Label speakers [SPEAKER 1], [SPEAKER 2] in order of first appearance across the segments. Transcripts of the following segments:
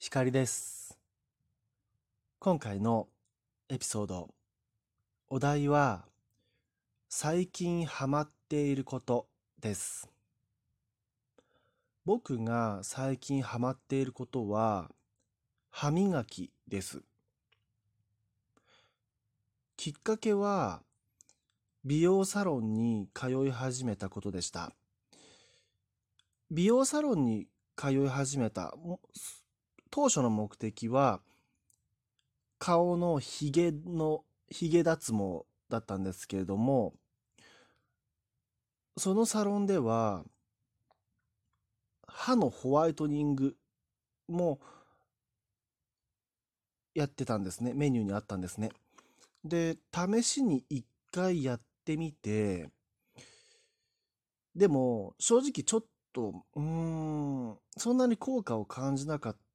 [SPEAKER 1] 光です。今回のエピソード、お題は、最近ハマっていることです。僕が最近ハマっていることは、歯磨きです。きっかけは、美容サロンに通い始めたことでした。美容サロンに通い始めた、当初の目的は、顔のヒゲの、ヒゲ脱毛だったんですけれども、そのサロンでは、歯のホワイトニングもやってたんですね。メニューにあったんですね。で、試しに一回やってみて、でも、正直ちょっと、うーん、そんなに効果を感じなかった。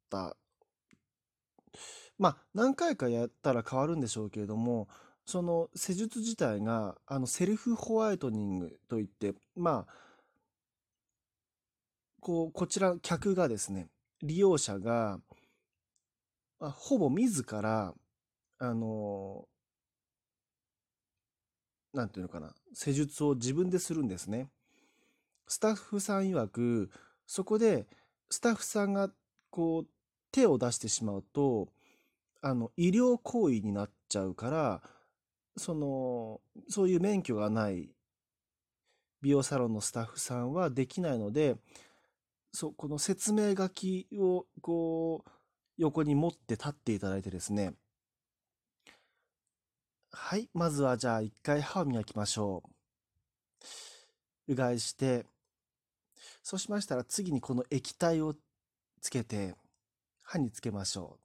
[SPEAKER 1] まあ、何回かやったら変わるんでしょうけれども、その施術自体が、あの、セルフホワイトニングといって、まあ、こう、こちら、客がですね、利用者が、あ、ほぼ自ら、あの、なんていうのかな、施術を自分でするんですね。スタッフさん曰く、そこでスタッフさんがこう手を出してしまうと、あの、医療行為になっちゃうから、その、そういう免許がない美容サロンのスタッフさんはできないので、そ、この説明書きをこう、横に持って立っていただいてですね、はい、まずはじゃあ一回歯を磨きましょう。うがいして、そうしましたら次にこの液体をつけて歯につけましょ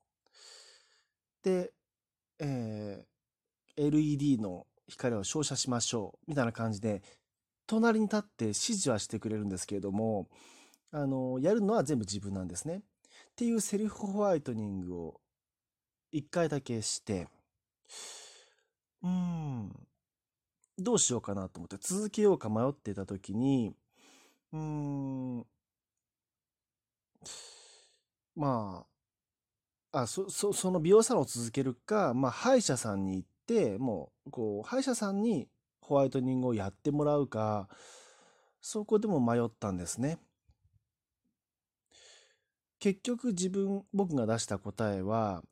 [SPEAKER 1] う。で、えー、LED の光を照射しましょうみたいな感じで隣に立って指示はしてくれるんですけれどもあのやるのは全部自分なんですね。っていうセルフホワイトニングを一回だけしてうんどうしようかなと思って続けようか迷ってた時にうーん。まあ、あ、そ、そ、その美容サロンを続けるか、まあ、歯医者さんに行って、もう、こう、歯医者さんにホワイトニングをやってもらうか、そこでも迷ったんですね。結局自分、僕が出した答えは、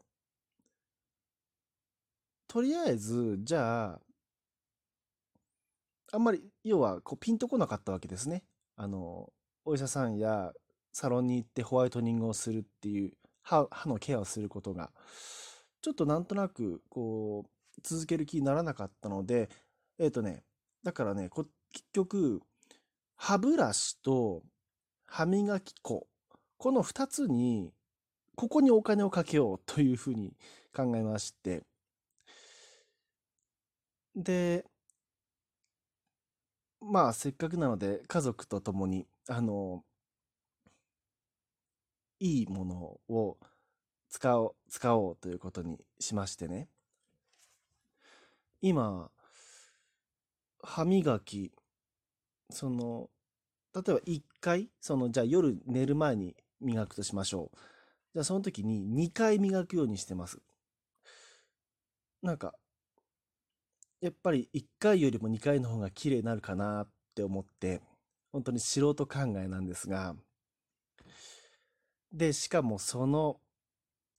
[SPEAKER 1] とりあえず、じゃあ、あんまり、要は、こう、ピンとこなかったわけですね。あの、お医者さんやサロンに行ってホワイトニングをするっていう歯、歯のケアをすることが、ちょっとなんとなく、こう、続ける気にならなかったので、えっ、ー、とね、だからね、結局、歯ブラシと歯磨き粉、この2つに、ここにお金をかけようというふうに考えまして、で、まあ、せっかくなので、家族と共に、あの、いいものを使おう、使おうということにしましてね。今、歯磨き、その、例えば1回、その、じゃあ夜寝る前に磨くとしましょう。じゃあその時に2回磨くようにしてます。なんか、やっぱり1回よりも2回の方が綺麗になるかなって思って、本当に素人考えなんですが、で、しかもその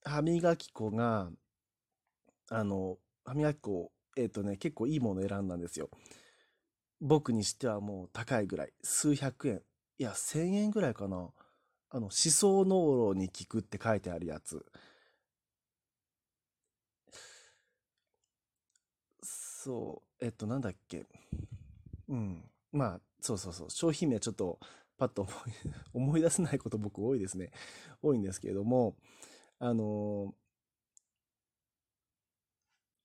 [SPEAKER 1] 歯磨き粉が、あの、歯磨き粉、えっ、とね、結構いいもの選んだんですよ。僕にしてはもう高いぐらい。数百円。いや、千円ぐらいかな。あの、思想濃炉に効くって書いてあるやつ。そう、えっと、なんだっけ。うん。まあ、そうそうそう。商品名ちょっとパッと思い思い出せないこと僕多いですね。多いんですけれども、あの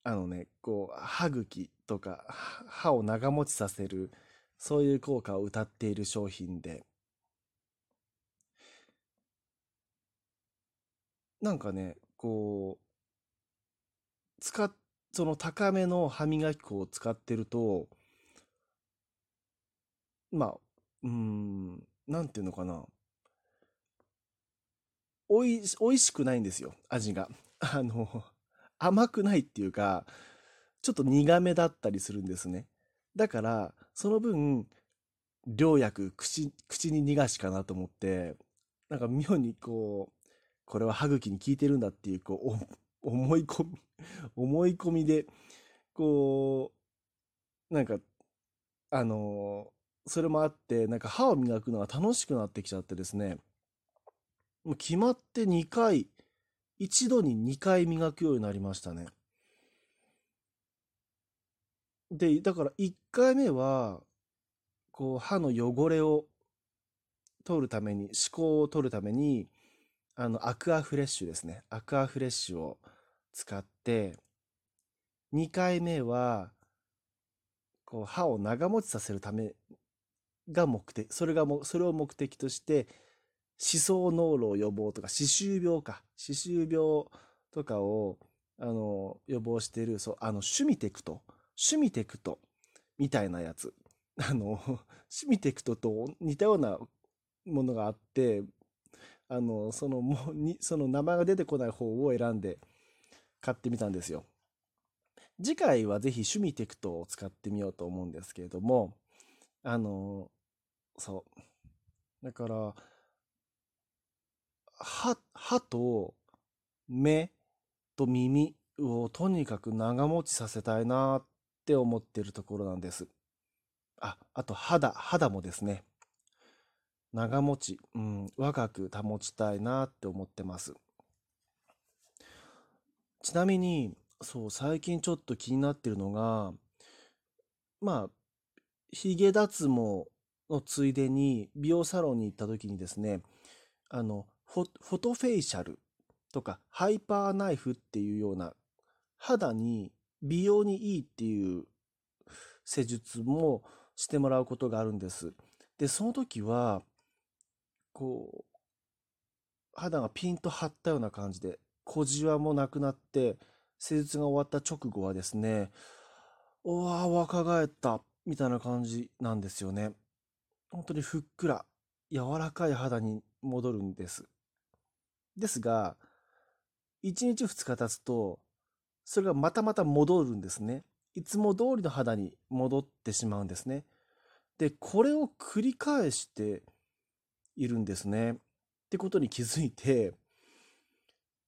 [SPEAKER 1] あのね、こう、歯茎とか歯を長持ちさせる、そういう効果を謳っている商品で、なんかね、こう、使っその高めの歯磨き粉を使ってると、まあ、うん、なんていうのかな。おい、美味しくないんですよ、味が。あの、甘くないっていうか、ちょっと苦めだったりするんですね。だから、その分、良薬、口、口に逃がしかなと思って、なんか妙にこう、これは歯茎に効いてるんだっていう、こう、思い込み、思い込みで、こう、なんか、あのそれもあって、なんか歯を磨くのが楽しくなってきちゃってですね、もう決まって2回、一度に2回磨くようになりましたね。で、だから1回目は、こう歯の汚れを取るために、歯垢を取るために、あの、アクアフレッシュですね。アクアフレッシュを使って、2回目は、こう歯を長持ちさせるためが目的、それがも、それを目的として、歯槽膿漏予防とか、歯周病か、歯周病とかを、あの、予防している、そう、あの、シュミテクト、シュミテクトみたいなやつ。あの、シュミテクトと似たようなものがあって、あの、その、もうに、その名前が出てこない方を選んで買ってみたんですよ。次回はぜひシュミテクトを使ってみようと思うんですけれども、あの、そう。だから、歯、歯と目と耳をとにかく長持ちさせたいなって思ってるところなんです。あ、あと肌、肌もですね。長持ち、うん、若く保ちたいなって思ってます。ちなみに、そう、最近ちょっと気になってるのが、まあ、髭脱毛のついでに美容サロンに行った時にですね、あの、フォフォトフェイシャルとかハイパーナイフっていうような肌に美容にいいっていう施術もしてもらうことがあるんです。で、その時は、こう、肌がピンと張ったような感じで、小じわもなくなって、施術が終わった直後はですね、おわ、若返った、みたいな感じなんですよね。本当にふっくら、柔らかい肌に戻るんです。ですが、1日2日経つと、それがまたまた戻るんですね。いつも通りの肌に戻ってしまうんですね。で、これを繰り返しているんですね。ってことに気づいて、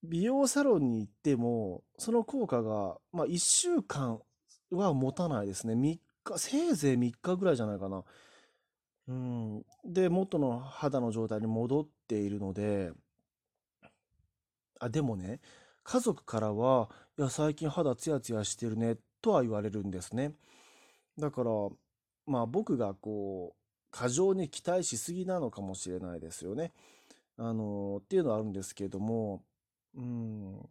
[SPEAKER 1] 美容サロンに行っても、その効果が、まあ1週間は持たないですね。3せいぜい3日ぐらいじゃないかな。うん。で、元の肌の状態に戻っているので、あ、でもね、家族からは、いや、最近肌ツヤツヤしてるね、とは言われるんですね。だから、まあ僕がこう、過剰に期待しすぎなのかもしれないですよね。あの、っていうのはあるんですけれども、うん。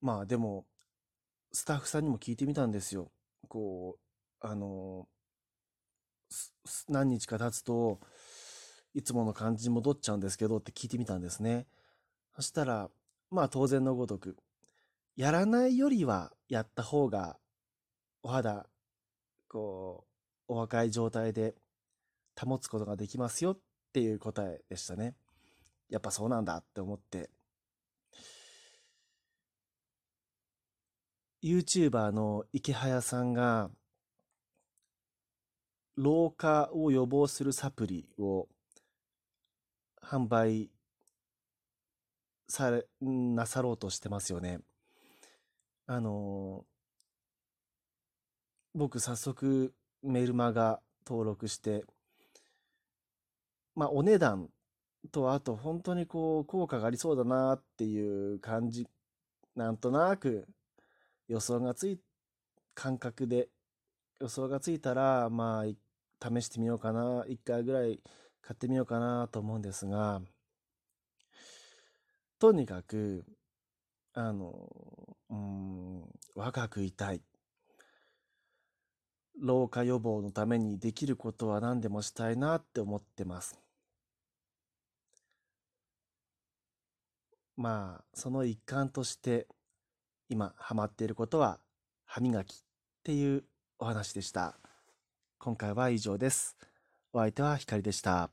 [SPEAKER 1] まあでも、スタッフさんにも聞いてみたんですよ。こう、あの、何日か経つと、いつもの感じに戻っちゃうんですけどって聞いてみたんですね。そしたら、まあ当然のごとく、やらないよりはやった方が、お肌、こう、お若い状態で保つことができますよっていう答えでしたね。やっぱそうなんだって思って。YouTuber の池早さんが、老化を予防するサプリを販売され、なさろうとしてますよね。あの僕早速メルマガ登録して、まあお値段とあと本当にこう効果がありそうだなっていう感じ、なんとなく予想がつい、感覚で予想がついたら、まあ試してみようかな、一回ぐらい買ってみようかなと思うんですが、とにかく、あの、うん、若くいたい。老化予防のためにできることは何でもしたいなって思ってます。まあ、その一環として、今ハマっていることは歯磨きっていうお話でした。今回は以上です。お相手はひかりでした。